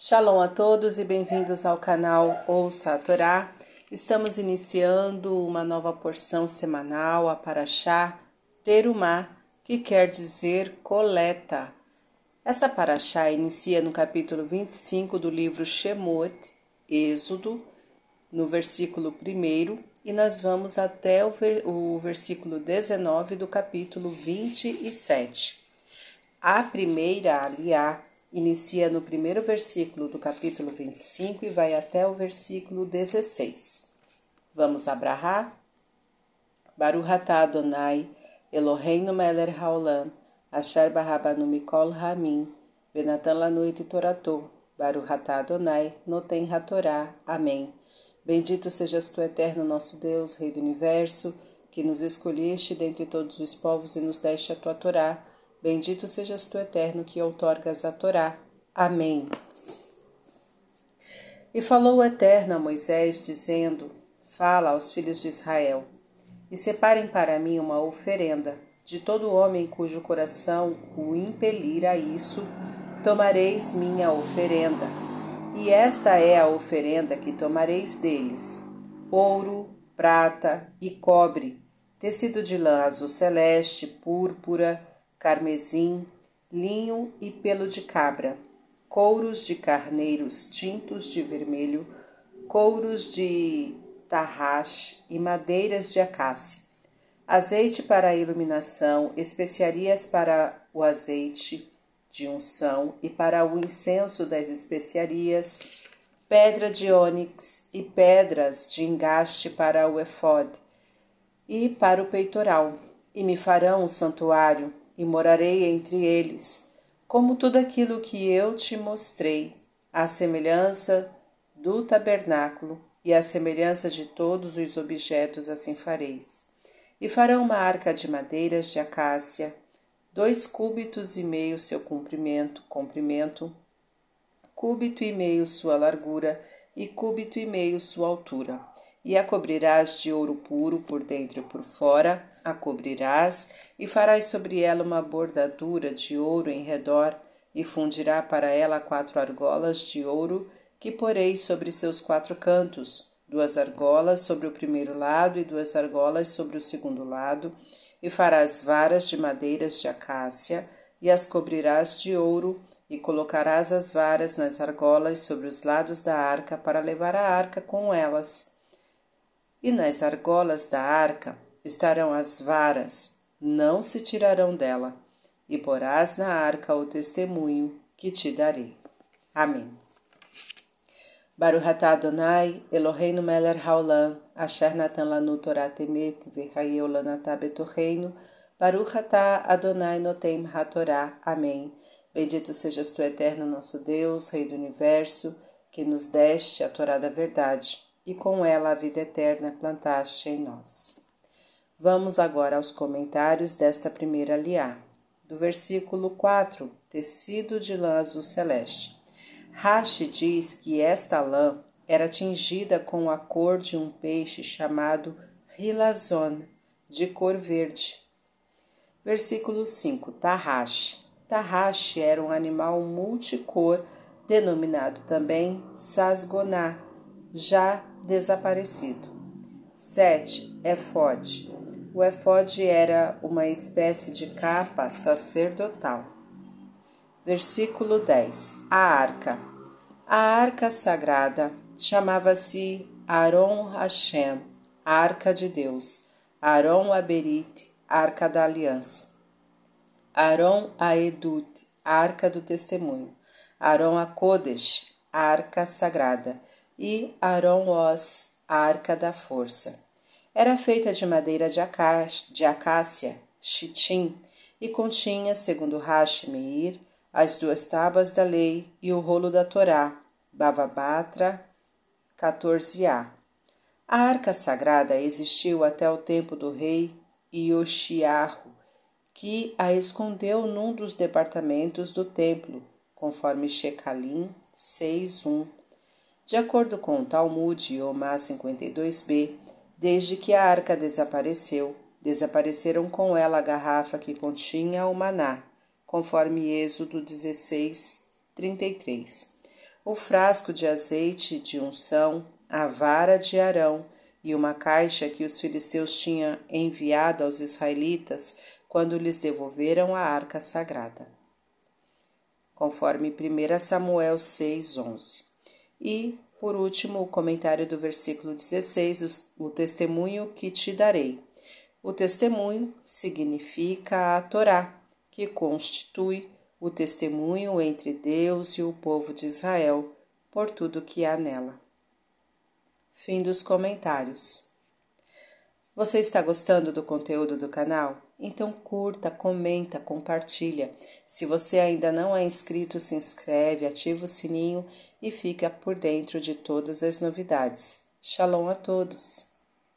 Shalom a todos e bem-vindos ao canal Ouça a Torá. Estamos iniciando uma nova porção semanal, a Paraxá Terumá, que quer dizer coleta. Essa Paraxá inicia no capítulo 25 do livro Shemot, Êxodo, no versículo 1, e nós vamos até o, o versículo 19 do capítulo 27. A primeira aliá inicia no primeiro versículo do capítulo 25 e vai até o versículo 16. Vamos abrahar? Baruch atah Adonai, Eloheinu melech haolam, asher barabanu mikol hamim, benatan lanu et toratou, Baruch atah Adonai, noten hatorá. Amém. Bendito sejas tu, eterno nosso Deus, Rei do Universo, que nos escolheste dentre todos os povos e nos deste a tua Torá. Bendito sejas tu, eterno, que outorgas a Torá. Amém. E falou o Eterno a Moisés, dizendo: Fala aos filhos de Israel, e separem para mim uma oferenda. De todo homem cujo coração o impelir a isso, tomareis minha oferenda e esta é a oferenda que tomareis deles: ouro, prata e cobre, tecido de lã azul celeste, púrpura, carmesim, linho e pelo de cabra, couros de carneiros tintos de vermelho, couros de tarrax e madeiras de acácia, azeite para a iluminação, especiarias para o azeite, de unção e para o incenso das especiarias, pedra de ônix e pedras de engaste para o efod e para o peitoral, e me farão um santuário, e morarei entre eles, como tudo aquilo que eu te mostrei, à semelhança do tabernáculo e à semelhança de todos os objetos assim fareis. E farão uma arca de madeiras de acácia, dois cúbitos e meio seu comprimento, comprimento, cúbito e meio sua largura e cúbito e meio sua altura. E a cobrirás de ouro puro por dentro e por fora, a cobrirás, e farás sobre ela uma bordadura de ouro em redor, e fundirá para ela quatro argolas de ouro, que poreis sobre seus quatro cantos, duas argolas sobre o primeiro lado e duas argolas sobre o segundo lado, e farás varas de madeiras de acácia, e as cobrirás de ouro, e colocarás as varas nas argolas sobre os lados da arca para levar a arca com elas. E nas argolas da arca estarão as varas, não se tirarão dela, e porás na arca o testemunho que te darei. Amém. Baruch atah Adonai, Eloheinu melech haolam, asher natan lanu Torah temet, v'chayeu lanatah betorreino, Baruch atah Adonai notem hatorá. Amém. Bendito sejas tu, eterno nosso Deus, Rei do Universo, que nos deste a Torá da verdade, e com ela a vida eterna plantaste em nós. Vamos agora aos comentários desta primeira liá. Do versículo 4, tecido de lã azul celeste. Rashi diz que esta lã era tingida com a cor de um peixe chamado rilazon, de cor verde. Versículo 5. Tarrash. Tarrash era um animal multicor, denominado também sasgoná, já desaparecido. 7. Efode. O efode era uma espécie de capa sacerdotal. Versículo 10. A arca. A arca sagrada chamava-se Aron Hashem, Arca de Deus, Aron Aberit, Arca da Aliança, Aron Aedut, Arca do Testemunho, Aron Akodesh, Arca Sagrada, e Aron Os, Arca da Força. Era feita de madeira de, de acácia, chitim, e continha, segundo Rashi Meir, as duas tábuas da lei e o rolo da Torá, Bavabatra 14a. A arca sagrada existiu até o tempo do rei Ioshiarro, que a escondeu num dos departamentos do templo, conforme Shekalim 6.1. De acordo com o Talmud Yomá 52b, desde que a arca desapareceu, desapareceram com ela a garrafa que continha o maná conforme Êxodo 16, 33. o frasco de azeite de unção, a vara de Arão e uma caixa que os filisteus tinham enviado aos israelitas quando lhes devolveram a arca sagrada. Conforme 1 Samuel 6, 11. E, por último, o comentário do versículo 16, o testemunho que te darei. O testemunho significa a Torá, que constitui o testemunho entre Deus e o povo de Israel por tudo que há nela. Fim dos comentários. Você está gostando do conteúdo do canal? Então curta, comenta, compartilha. Se você ainda não é inscrito, se inscreve, ativa o sininho e fica por dentro de todas as novidades. Shalom a todos!